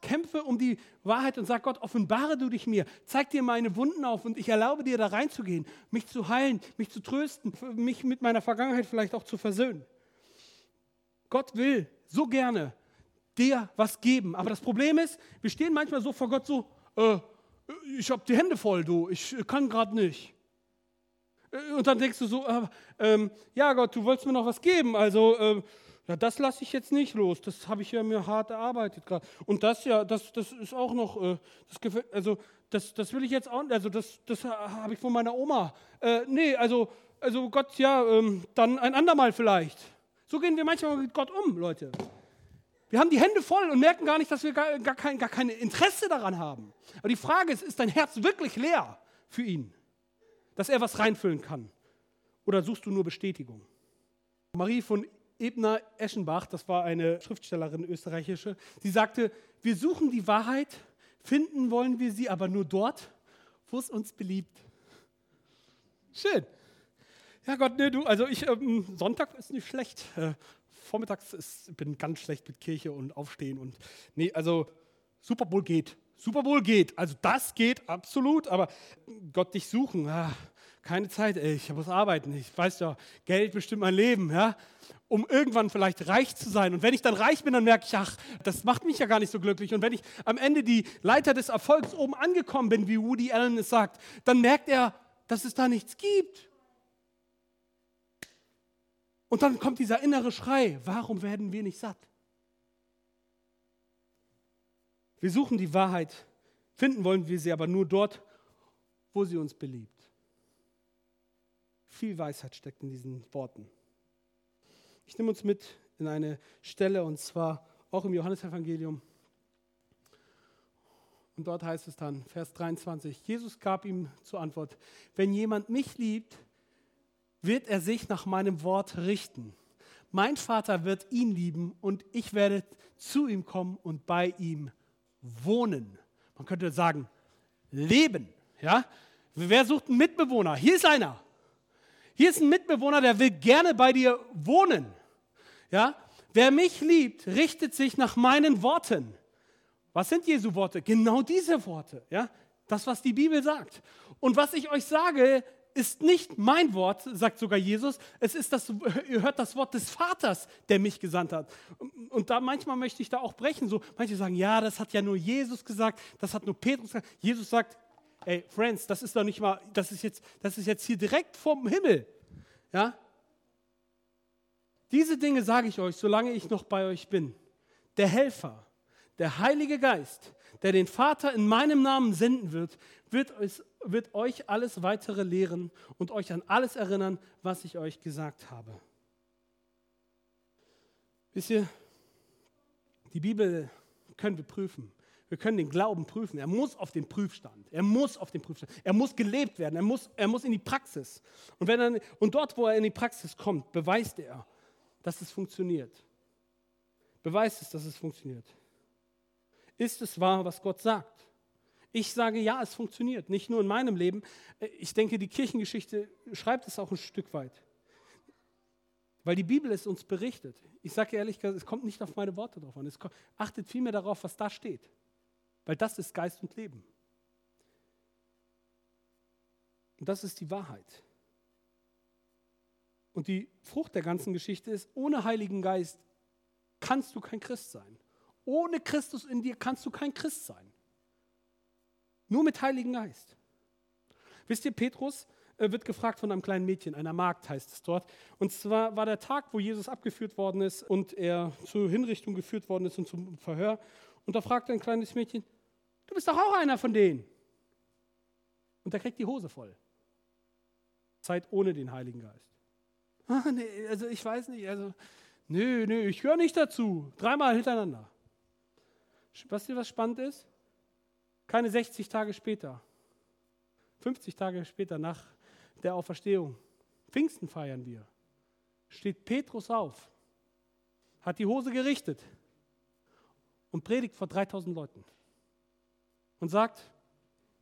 kämpfe um die Wahrheit und sag Gott, offenbare du dich mir, zeig dir meine Wunden auf und ich erlaube dir da reinzugehen, mich zu heilen, mich zu trösten, mich mit meiner Vergangenheit vielleicht auch zu versöhnen. Gott will so gerne, dir was geben. Aber das Problem ist, wir stehen manchmal so vor Gott so, äh, ich habe die Hände voll, du, ich kann gerade nicht. Äh, und dann denkst du so, äh, ähm, ja Gott, du wolltest mir noch was geben, also äh, ja, das lasse ich jetzt nicht los, das habe ich ja mir hart erarbeitet gerade. Und das ja, das, das ist auch noch, äh, das gefällt, also das, das will ich jetzt auch, also das, das habe ich von meiner Oma. Äh, nee, also, also Gott, ja, ähm, dann ein andermal vielleicht. So gehen wir manchmal mit Gott um, Leute. Wir haben die Hände voll und merken gar nicht, dass wir gar, gar, kein, gar kein Interesse daran haben. Aber die Frage ist, ist dein Herz wirklich leer für ihn, dass er was reinfüllen kann? Oder suchst du nur Bestätigung? Marie von Ebner-Eschenbach, das war eine Schriftstellerin österreichische, sie sagte, wir suchen die Wahrheit, finden wollen wir sie aber nur dort, wo es uns beliebt. Schön. Ja Gott, ne, du, also ich, ähm, Sonntag ist nicht schlecht. Äh, vormittags ist, bin ganz schlecht mit Kirche und Aufstehen und nee, also Super Bowl geht. Super Bowl geht. Also das geht absolut, aber Gott dich suchen, ah, keine Zeit, ey, ich muss arbeiten. Ich weiß ja, Geld bestimmt mein Leben, ja, um irgendwann vielleicht reich zu sein. Und wenn ich dann reich bin, dann merke ich, ach, das macht mich ja gar nicht so glücklich. Und wenn ich am Ende die Leiter des Erfolgs oben angekommen bin, wie Woody Allen es sagt, dann merkt er, dass es da nichts gibt. Und dann kommt dieser innere Schrei, warum werden wir nicht satt? Wir suchen die Wahrheit, finden wollen wir sie aber nur dort, wo sie uns beliebt. Viel Weisheit steckt in diesen Worten. Ich nehme uns mit in eine Stelle und zwar auch im Johannesevangelium. Und dort heißt es dann, Vers 23, Jesus gab ihm zur Antwort, wenn jemand mich liebt, wird er sich nach meinem Wort richten. Mein Vater wird ihn lieben und ich werde zu ihm kommen und bei ihm wohnen. Man könnte sagen, leben. Ja? Wer sucht einen Mitbewohner? Hier ist einer. Hier ist ein Mitbewohner, der will gerne bei dir wohnen. Ja? Wer mich liebt, richtet sich nach meinen Worten. Was sind Jesu Worte? Genau diese Worte. Ja? Das, was die Bibel sagt. Und was ich euch sage, ist nicht mein Wort, sagt sogar Jesus, es ist das, ihr hört das Wort des Vaters, der mich gesandt hat. Und da manchmal möchte ich da auch brechen. So, manche sagen, ja, das hat ja nur Jesus gesagt, das hat nur Petrus gesagt. Jesus sagt, ey, Friends, das ist doch nicht mal, das ist jetzt, das ist jetzt hier direkt vom Himmel. Ja? Diese Dinge sage ich euch, solange ich noch bei euch bin. Der Helfer, der Heilige Geist, der den Vater in meinem Namen senden wird, wird, es, wird euch alles weitere lehren und euch an alles erinnern, was ich euch gesagt habe. Wisst ihr, die Bibel können wir prüfen. Wir können den Glauben prüfen. Er muss auf den Prüfstand. Er muss auf den Prüfstand. Er muss gelebt werden. Er muss, er muss in die Praxis. Und, wenn er, und dort, wo er in die Praxis kommt, beweist er, dass es funktioniert. Beweist es, dass es funktioniert. Ist es wahr, was Gott sagt? Ich sage ja, es funktioniert. Nicht nur in meinem Leben. Ich denke, die Kirchengeschichte schreibt es auch ein Stück weit. Weil die Bibel es uns berichtet. Ich sage ehrlich, es kommt nicht auf meine Worte drauf an. Es kommt, achtet vielmehr darauf, was da steht. Weil das ist Geist und Leben. Und das ist die Wahrheit. Und die Frucht der ganzen Geschichte ist, ohne Heiligen Geist kannst du kein Christ sein. Ohne Christus in dir kannst du kein Christ sein. Nur mit Heiligen Geist. Wisst ihr, Petrus äh, wird gefragt von einem kleinen Mädchen, einer Magd heißt es dort. Und zwar war der Tag, wo Jesus abgeführt worden ist und er zur Hinrichtung geführt worden ist und zum Verhör. Und da fragt ein kleines Mädchen, du bist doch auch einer von denen. Und er kriegt die Hose voll. Zeit ohne den Heiligen Geist. Ah, nee, also ich weiß nicht, also, nö, nö, ich höre nicht dazu. Dreimal hintereinander. Weißt du, was spannend ist? Keine 60 Tage später, 50 Tage später nach der Auferstehung, Pfingsten feiern wir, steht Petrus auf, hat die Hose gerichtet und predigt vor 3000 Leuten und sagt,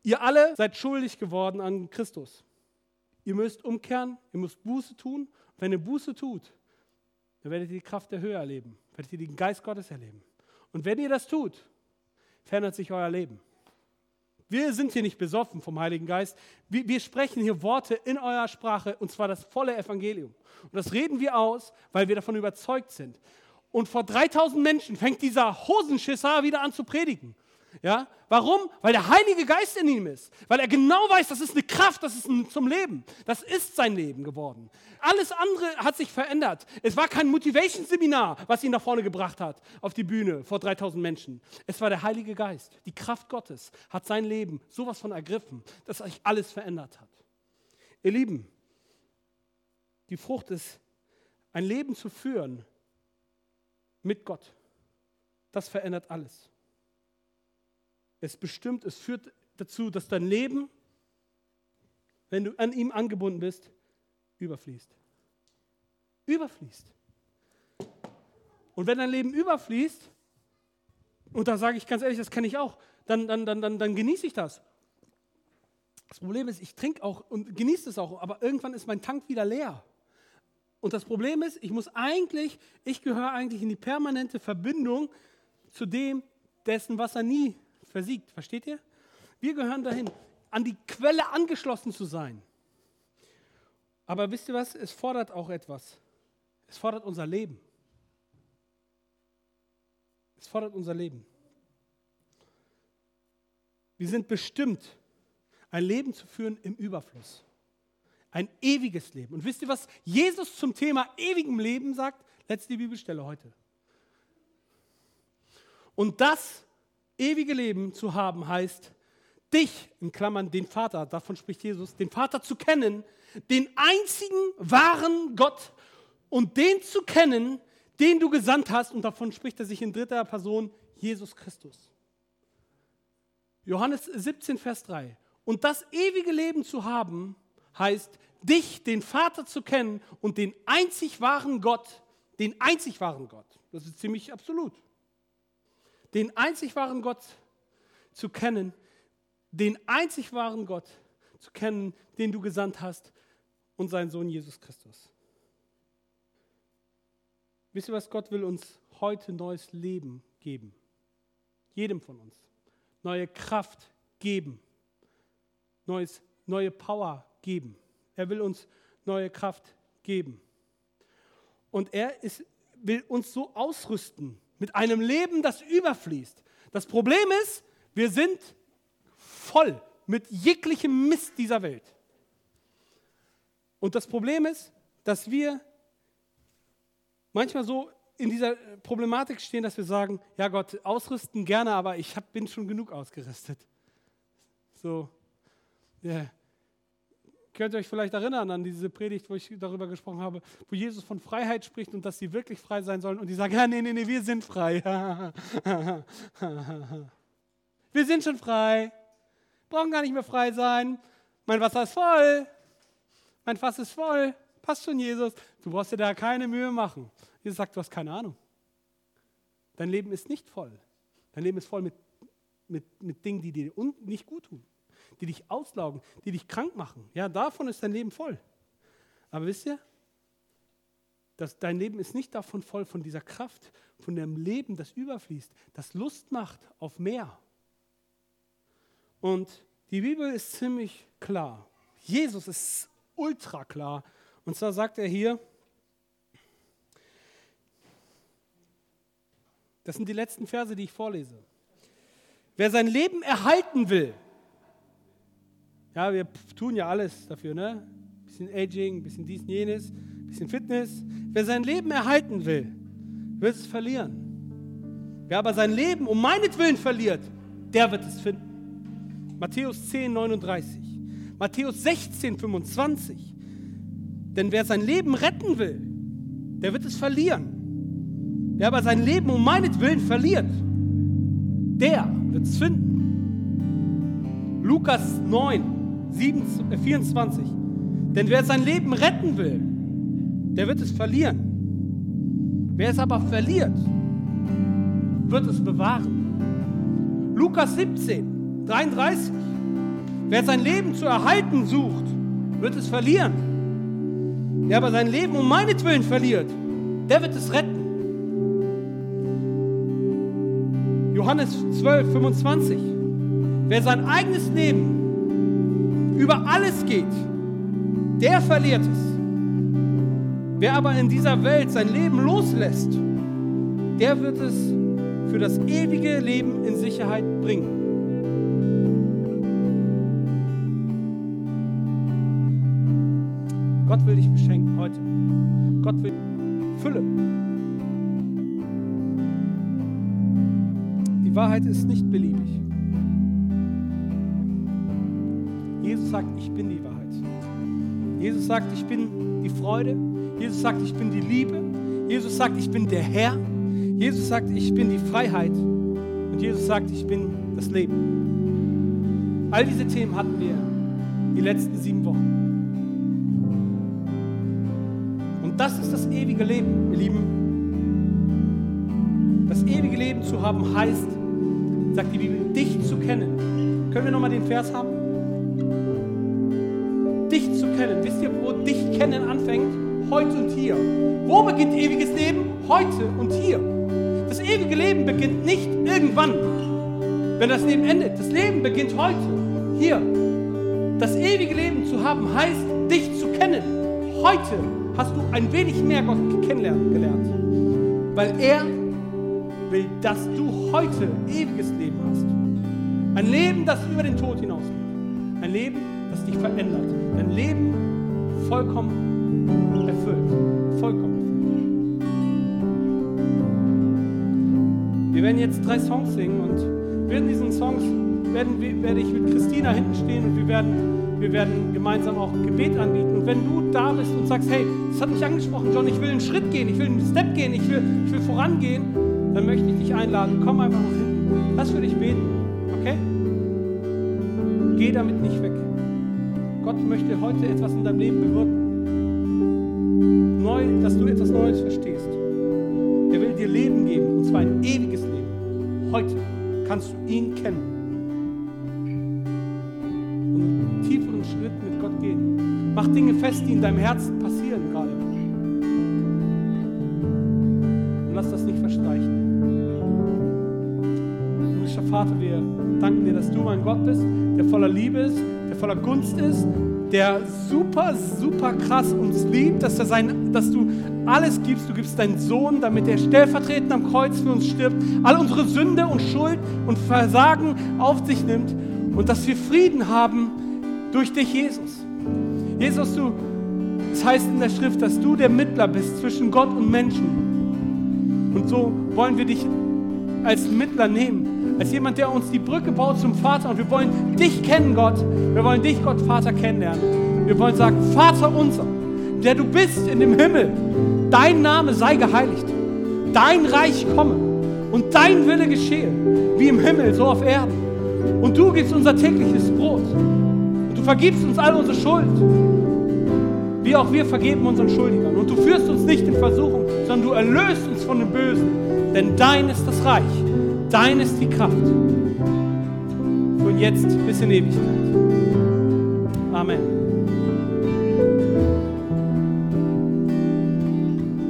ihr alle seid schuldig geworden an Christus. Ihr müsst umkehren, ihr müsst Buße tun. Wenn ihr Buße tut, dann werdet ihr die Kraft der Höhe erleben, werdet ihr den Geist Gottes erleben. Und wenn ihr das tut, verändert sich euer Leben. Wir sind hier nicht besoffen vom Heiligen Geist. Wir, wir, sprechen hier Worte in eurer Sprache und zwar das volle Evangelium. Und das reden wir aus, weil wir davon überzeugt sind. Und vor 3000 Menschen fängt dieser Hosenschisser wieder an zu predigen. Ja? Warum? Weil der Heilige Geist in ihm ist. Weil er genau weiß, das ist eine Kraft, das ist ein, zum Leben. Das ist sein Leben geworden. Alles andere hat sich verändert. Es war kein Motivation-Seminar, was ihn nach vorne gebracht hat, auf die Bühne vor 3000 Menschen. Es war der Heilige Geist. Die Kraft Gottes hat sein Leben sowas von ergriffen, dass sich alles verändert hat. Ihr Lieben, die Frucht ist, ein Leben zu führen mit Gott. Das verändert alles. Es bestimmt, es führt dazu, dass dein Leben, wenn du an ihm angebunden bist, überfließt. Überfließt. Und wenn dein Leben überfließt, und da sage ich ganz ehrlich, das kenne ich auch, dann, dann, dann, dann, dann genieße ich das. Das Problem ist, ich trinke auch und genieße es auch, aber irgendwann ist mein Tank wieder leer. Und das Problem ist, ich muss eigentlich, ich gehöre eigentlich in die permanente Verbindung zu dem, dessen Wasser nie versiegt. Versteht ihr? Wir gehören dahin, an die Quelle angeschlossen zu sein. Aber wisst ihr was? Es fordert auch etwas. Es fordert unser Leben. Es fordert unser Leben. Wir sind bestimmt, ein Leben zu führen im Überfluss. Ein ewiges Leben. Und wisst ihr, was Jesus zum Thema ewigem Leben sagt? Letzte Bibelstelle heute. Und das ewige Leben zu haben heißt, dich, in Klammern den Vater, davon spricht Jesus, den Vater zu kennen, den einzigen wahren Gott und den zu kennen, den du gesandt hast, und davon spricht er sich in dritter Person, Jesus Christus. Johannes 17, Vers 3. Und das ewige Leben zu haben, heißt, dich, den Vater zu kennen und den einzig wahren Gott, den einzig wahren Gott. Das ist ziemlich absolut den einzig wahren Gott zu kennen, den einzig wahren Gott zu kennen, den du gesandt hast und seinen Sohn Jesus Christus. Wisst ihr, was Gott will uns heute neues Leben geben? Jedem von uns. Neue Kraft geben. Neues, neue Power geben. Er will uns neue Kraft geben. Und er ist, will uns so ausrüsten, mit einem Leben, das überfließt. Das Problem ist, wir sind voll mit jeglichem Mist dieser Welt. Und das Problem ist, dass wir manchmal so in dieser Problematik stehen, dass wir sagen, ja Gott, ausrüsten gerne, aber ich hab, bin schon genug ausgerüstet. So, yeah. Könnt ihr euch vielleicht erinnern an diese Predigt, wo ich darüber gesprochen habe, wo Jesus von Freiheit spricht und dass sie wirklich frei sein sollen und die sagen, ja, nee, nee, nee, wir sind frei. wir sind schon frei. Brauchen gar nicht mehr frei sein. Mein Wasser ist voll. Mein Fass ist voll. Passt schon, Jesus. Du brauchst dir da keine Mühe machen. Jesus sagt, du hast keine Ahnung. Dein Leben ist nicht voll. Dein Leben ist voll mit mit, mit Dingen, die dir nicht gut tun, die dich auslaugen, die dich krank machen. Ja, davon ist dein Leben voll. Aber wisst ihr, dass dein Leben ist nicht davon voll, von dieser Kraft, von dem Leben, das überfließt, das Lust macht auf mehr. Und die Bibel ist ziemlich klar. Jesus ist ultra klar. Und zwar sagt er hier, das sind die letzten Verse, die ich vorlese. Wer sein Leben erhalten will, ja, wir tun ja alles dafür, ne? Bisschen Aging, bisschen dies und jenes, bisschen Fitness. Wer sein Leben erhalten will, wird es verlieren. Wer aber sein Leben um meinetwillen verliert, der wird es finden. Matthäus 10, 39. Matthäus 16, 25. Denn wer sein Leben retten will, der wird es verlieren. Wer aber sein Leben um meinetwillen verliert, der wird es finden. Lukas 9, 7, 24. Denn wer sein Leben retten will, der wird es verlieren. Wer es aber verliert, wird es bewahren. Lukas 17, 33. Wer sein Leben zu erhalten sucht, wird es verlieren. Wer aber sein Leben um meinetwillen verliert, der wird es retten. Johannes 12, 25. Wer sein eigenes Leben über alles geht, der verliert es. Wer aber in dieser Welt sein Leben loslässt, der wird es für das ewige Leben in Sicherheit bringen. Gott will dich beschenken heute. Gott will Fülle. Die Wahrheit ist nicht beliebig. Jesus sagt, ich bin die Wahrheit. Jesus sagt, ich bin die Freude. Jesus sagt, ich bin die Liebe. Jesus sagt, ich bin der Herr. Jesus sagt, ich bin die Freiheit. Und Jesus sagt, ich bin das Leben. All diese Themen hatten wir die letzten sieben Wochen. Und das ist das ewige Leben, ihr Lieben. Das ewige Leben zu haben heißt, sagt die Bibel, dich zu kennen. Können wir nochmal den Vers haben? Kennen. Wisst ihr, wo dich kennen anfängt? Heute und hier. Wo beginnt ewiges Leben? Heute und hier. Das ewige Leben beginnt nicht irgendwann, wenn das Leben endet. Das Leben beginnt heute, hier. Das ewige Leben zu haben heißt, dich zu kennen. Heute hast du ein wenig mehr Gott kennenlernen gelernt. Weil er will, dass du heute ewiges Leben hast. Ein Leben, das über den Tod hinausgeht. Ein Leben, das dich verändert. Ein Leben vollkommen erfüllt. Vollkommen erfüllt. Wir werden jetzt drei Songs singen und während diesen Songs werden, werde ich mit Christina hinten stehen und wir werden wir werden gemeinsam auch Gebet anbieten. Und wenn du da bist und sagst, hey, das hat mich angesprochen, John, ich will einen Schritt gehen, ich will einen Step gehen, ich will, ich will vorangehen, dann möchte ich dich einladen. Komm einfach nach hinten. Lass für dich beten. Okay? Geh damit nicht. Gott möchte heute etwas in deinem Leben bewirken. Neu, dass du etwas Neues verstehst. Er will dir Leben geben, und zwar ein ewiges Leben. Heute kannst du ihn kennen. Schritt mit Gott gehen. Mach Dinge fest, die in deinem Herzen passieren gerade. Und lass das nicht verstreichen. Himmlischer Vater, wir danken dir, dass du mein Gott bist, der voller Liebe ist, voller Gunst ist, der super, super krass uns liebt, dass, er sein, dass du alles gibst. Du gibst deinen Sohn, damit er stellvertretend am Kreuz für uns stirbt, all unsere Sünde und Schuld und Versagen auf sich nimmt und dass wir Frieden haben durch dich, Jesus. Jesus, du, es das heißt in der Schrift, dass du der Mittler bist zwischen Gott und Menschen. Und so wollen wir dich als Mittler nehmen, als jemand, der uns die Brücke baut zum Vater. Und wir wollen dich kennen, Gott. Wir wollen dich, Gott, Vater, kennenlernen. Wir wollen sagen, Vater unser, der du bist in dem Himmel, dein Name sei geheiligt. Dein Reich komme und dein Wille geschehe, wie im Himmel, so auf Erden. Und du gibst unser tägliches Brot vergibst uns all unsere Schuld, wie auch wir vergeben unseren Schuldigern. Und du führst uns nicht in Versuchung, sondern du erlöst uns von dem Bösen. Denn dein ist das Reich, Dein ist die Kraft. Von jetzt bis in Ewigkeit. Amen.